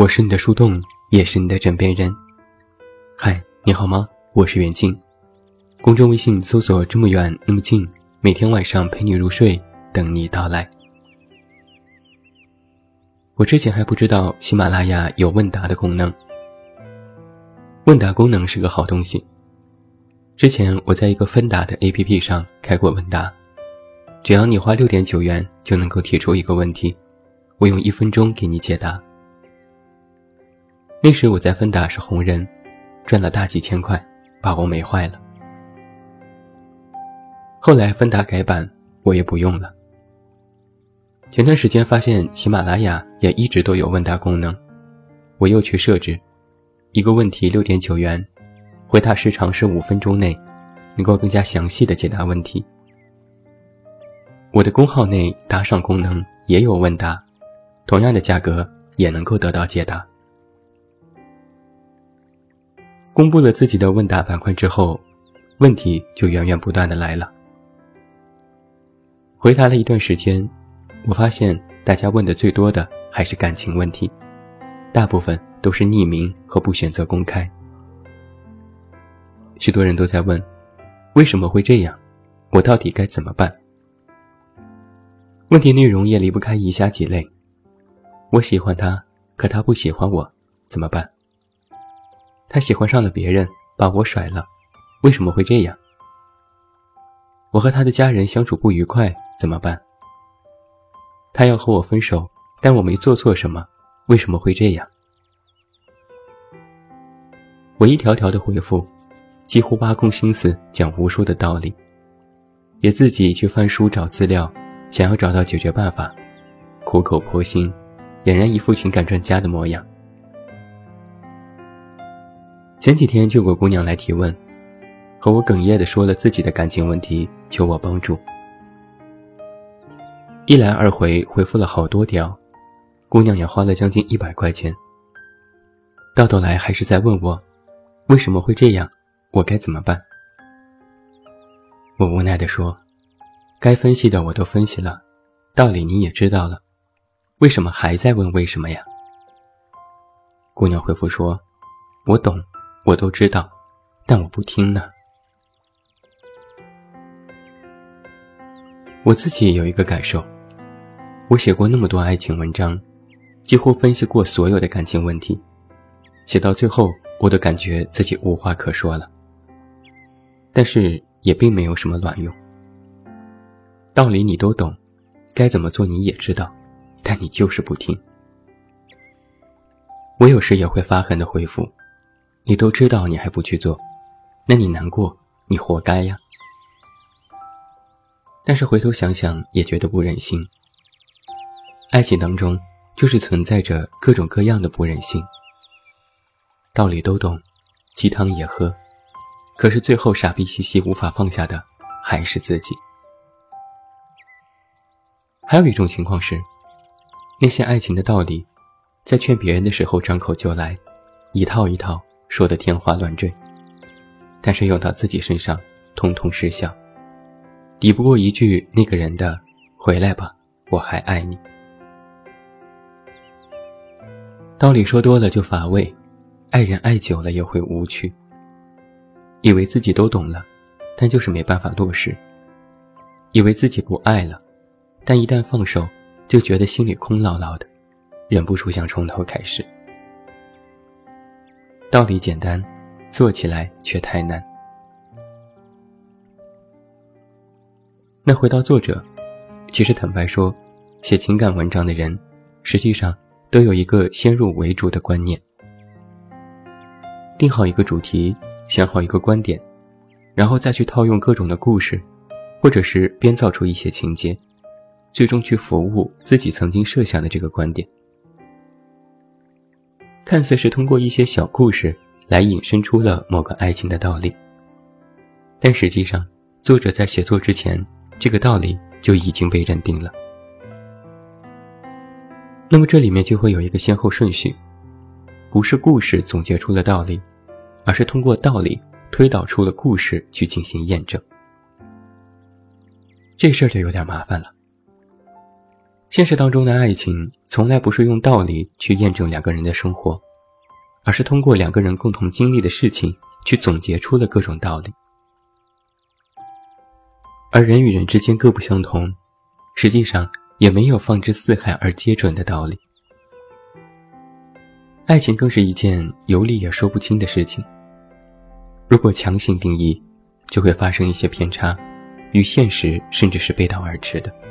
我是你的树洞，也是你的枕边人。嗨，你好吗？我是远近。公众微信搜索“这么远那么近”，每天晚上陪你入睡，等你到来。我之前还不知道喜马拉雅有问答的功能。问答功能是个好东西。之前我在一个芬达的 APP 上开过问答，只要你花六点九元就能够提出一个问题，我用一分钟给你解答。那时我在芬达是红人，赚了大几千块，把我美坏了。后来芬达改版，我也不用了。前段时间发现喜马拉雅也一直都有问答功能，我又去设置，一个问题六点九元，回答时长是五分钟内，能够更加详细的解答问题。我的公号内打赏功能也有问答，同样的价格也能够得到解答。公布了自己的问答板块之后，问题就源源不断的来了。回答了一段时间，我发现大家问的最多的还是感情问题，大部分都是匿名和不选择公开。许多人都在问，为什么会这样？我到底该怎么办？问题内容也离不开以下几类：我喜欢他，可他不喜欢我，怎么办？他喜欢上了别人，把我甩了，为什么会这样？我和他的家人相处不愉快，怎么办？他要和我分手，但我没做错什么，为什么会这样？我一条条的回复，几乎挖空心思讲无数的道理，也自己去翻书找资料，想要找到解决办法，苦口婆心，俨然一副情感专家的模样。前几天就有个姑娘来提问，和我哽咽的说了自己的感情问题，求我帮助。一来二回回复了好多条，姑娘也花了将近一百块钱。到头来还是在问我，为什么会这样，我该怎么办？我无奈的说，该分析的我都分析了，道理你也知道了，为什么还在问为什么呀？姑娘回复说，我懂。我都知道，但我不听呢。我自己也有一个感受，我写过那么多爱情文章，几乎分析过所有的感情问题，写到最后，我都感觉自己无话可说了。但是也并没有什么卵用。道理你都懂，该怎么做你也知道，但你就是不听。我有时也会发狠的回复。你都知道，你还不去做，那你难过，你活该呀。但是回头想想，也觉得不忍心。爱情当中，就是存在着各种各样的不忍心。道理都懂，鸡汤也喝，可是最后傻逼兮兮无法放下的，还是自己。还有一种情况是，那些爱情的道理，在劝别人的时候张口就来，一套一套。说的天花乱坠，但是用到自己身上，通通失效，抵不过一句那个人的“回来吧，我还爱你”。道理说多了就乏味，爱人爱久了也会无趣。以为自己都懂了，但就是没办法落实；以为自己不爱了，但一旦放手，就觉得心里空落落的，忍不住想从头开始。道理简单，做起来却太难。那回到作者，其实坦白说，写情感文章的人，实际上都有一个先入为主的观念：定好一个主题，想好一个观点，然后再去套用各种的故事，或者是编造出一些情节，最终去服务自己曾经设想的这个观点。看似是通过一些小故事来引申出了某个爱情的道理，但实际上，作者在写作之前，这个道理就已经被认定了。那么这里面就会有一个先后顺序，不是故事总结出了道理，而是通过道理推导出了故事去进行验证。这事儿就有点麻烦了。现实当中的爱情从来不是用道理去验证两个人的生活，而是通过两个人共同经历的事情去总结出了各种道理。而人与人之间各不相同，实际上也没有放之四海而皆准的道理。爱情更是一件有理也说不清的事情。如果强行定义，就会发生一些偏差，与现实甚至是背道而驰的。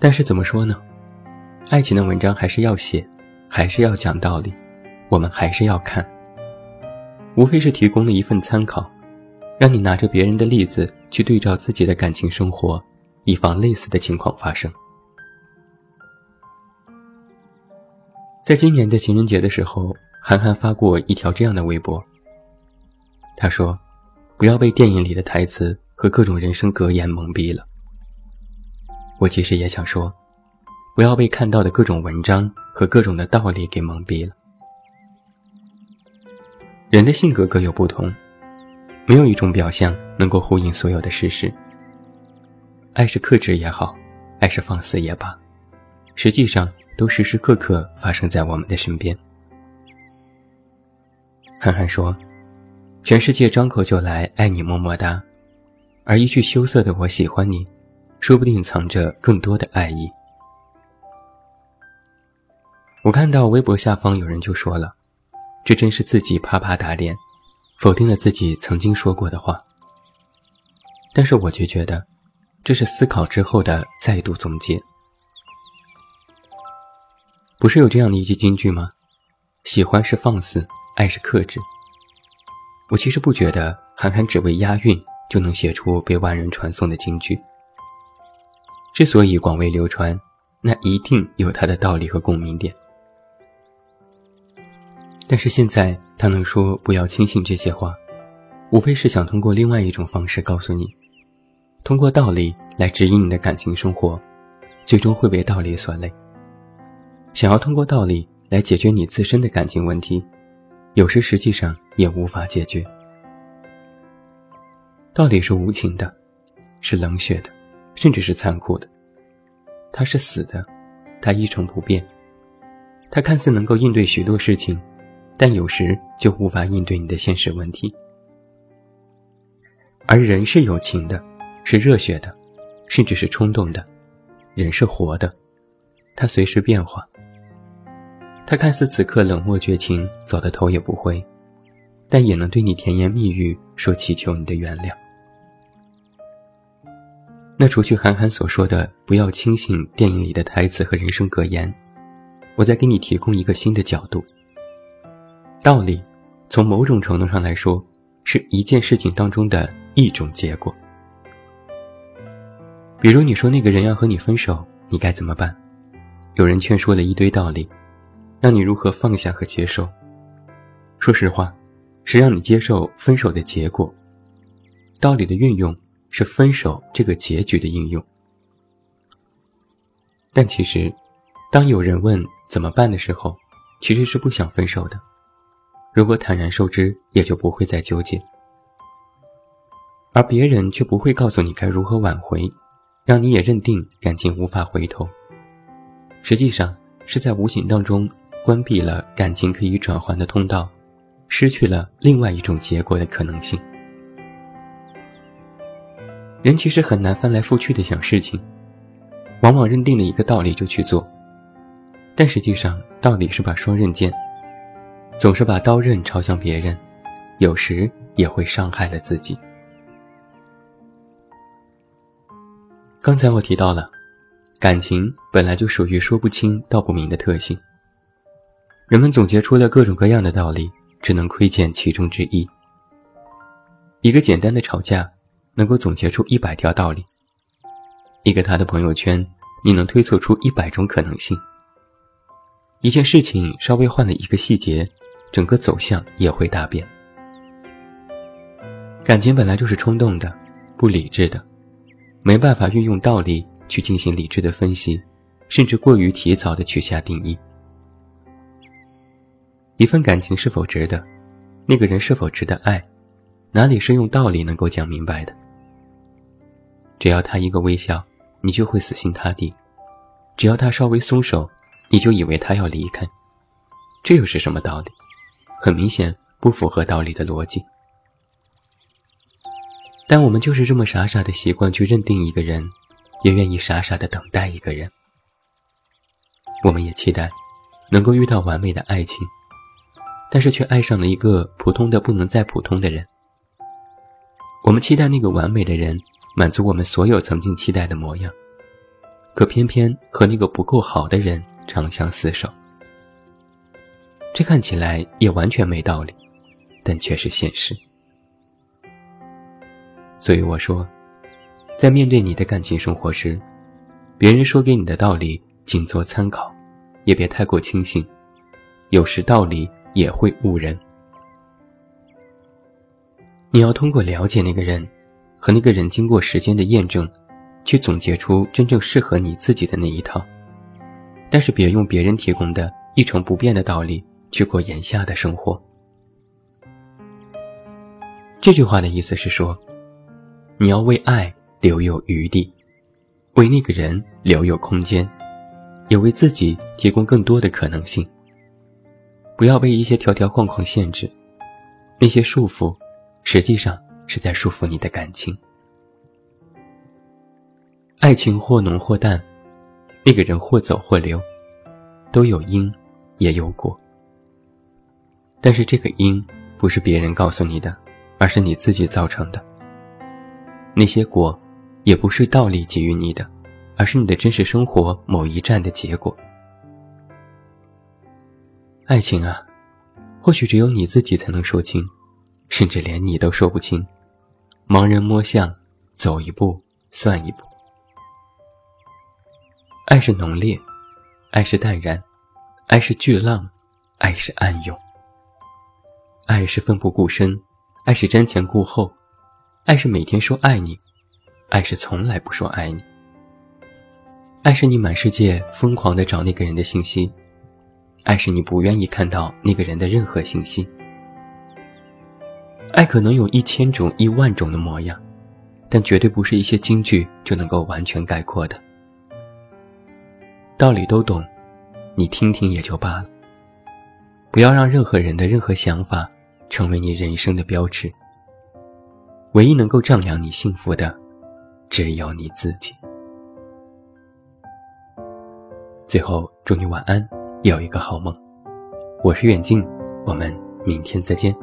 但是怎么说呢？爱情的文章还是要写，还是要讲道理，我们还是要看。无非是提供了一份参考，让你拿着别人的例子去对照自己的感情生活，以防类似的情况发生。在今年的情人节的时候，韩寒发过一条这样的微博。他说：“不要被电影里的台词和各种人生格言蒙蔽了。”我其实也想说，不要被看到的各种文章和各种的道理给蒙蔽了。人的性格各有不同，没有一种表象能够呼应所有的事实。爱是克制也好，爱是放肆也罢，实际上都时时刻刻发生在我们的身边。憨憨说：“全世界张口就来爱你么么哒，而一句羞涩的我喜欢你。”说不定藏着更多的爱意。我看到微博下方有人就说了：“这真是自己啪啪打脸，否定了自己曾经说过的话。”但是我却觉得，这是思考之后的再度总结。不是有这样的一句金句吗？喜欢是放肆，爱是克制。我其实不觉得韩寒只为押韵就能写出被万人传颂的金句。之所以广为流传，那一定有它的道理和共鸣点。但是现在他能说不要轻信这些话，无非是想通过另外一种方式告诉你：通过道理来指引你的感情生活，最终会被道理所累。想要通过道理来解决你自身的感情问题，有时实际上也无法解决。道理是无情的，是冷血的。甚至是残酷的，它是死的，它一成不变，它看似能够应对许多事情，但有时就无法应对你的现实问题。而人是有情的，是热血的，甚至是冲动的，人是活的，它随时变化。他看似此刻冷漠绝情，走得头也不回，但也能对你甜言蜜语，说祈求你的原谅。那除去韩寒所说的不要轻信电影里的台词和人生格言，我再给你提供一个新的角度。道理，从某种程度上来说，是一件事情当中的一种结果。比如你说那个人要和你分手，你该怎么办？有人劝说了一堆道理，让你如何放下和接受。说实话，是让你接受分手的结果。道理的运用。是分手这个结局的应用，但其实，当有人问怎么办的时候，其实是不想分手的。如果坦然受之，也就不会再纠结。而别人却不会告诉你该如何挽回，让你也认定感情无法回头。实际上是在无形当中关闭了感情可以转换的通道，失去了另外一种结果的可能性。人其实很难翻来覆去的想事情，往往认定了一个道理就去做，但实际上道理是把双刃剑，总是把刀刃朝向别人，有时也会伤害了自己。刚才我提到了，感情本来就属于说不清道不明的特性，人们总结出了各种各样的道理，只能窥见其中之一。一个简单的吵架。能够总结出一百条道理。一个他的朋友圈，你能推测出一百种可能性。一件事情稍微换了一个细节，整个走向也会大变。感情本来就是冲动的，不理智的，没办法运用道理去进行理智的分析，甚至过于提早的去下定义。一份感情是否值得，那个人是否值得爱，哪里是用道理能够讲明白的？只要他一个微笑，你就会死心塌地；只要他稍微松手，你就以为他要离开。这又是什么道理？很明显不符合道理的逻辑。但我们就是这么傻傻的习惯去认定一个人，也愿意傻傻的等待一个人。我们也期待能够遇到完美的爱情，但是却爱上了一个普通的不能再普通的人。我们期待那个完美的人满足我们所有曾经期待的模样，可偏偏和那个不够好的人长相厮守。这看起来也完全没道理，但却是现实。所以我说，在面对你的感情生活时，别人说给你的道理仅做参考，也别太过轻信。有时道理也会误人。你要通过了解那个人，和那个人经过时间的验证，去总结出真正适合你自己的那一套。但是别用别人提供的一成不变的道理去过眼下的生活。这句话的意思是说。你要为爱留有余地，为那个人留有空间，也为自己提供更多的可能性。不要被一些条条框框限制，那些束缚，实际上是在束缚你的感情。爱情或浓或淡，那个人或走或留，都有因，也有果。但是这个因不是别人告诉你的，而是你自己造成的。那些果，也不是道理给予你的，而是你的真实生活某一站的结果。爱情啊，或许只有你自己才能说清，甚至连你都说不清。盲人摸象，走一步算一步。爱是浓烈，爱是淡然，爱是巨浪，爱是暗涌。爱是奋不顾身，爱是瞻前顾后。爱是每天说爱你，爱是从来不说爱你。爱是你满世界疯狂的找那个人的信息，爱是你不愿意看到那个人的任何信息。爱可能有一千种、一万种的模样，但绝对不是一些京剧就能够完全概括的。道理都懂，你听听也就罢了。不要让任何人的任何想法成为你人生的标志。唯一能够丈量你幸福的，只有你自己。最后，祝你晚安，有一个好梦。我是远近，我们明天再见。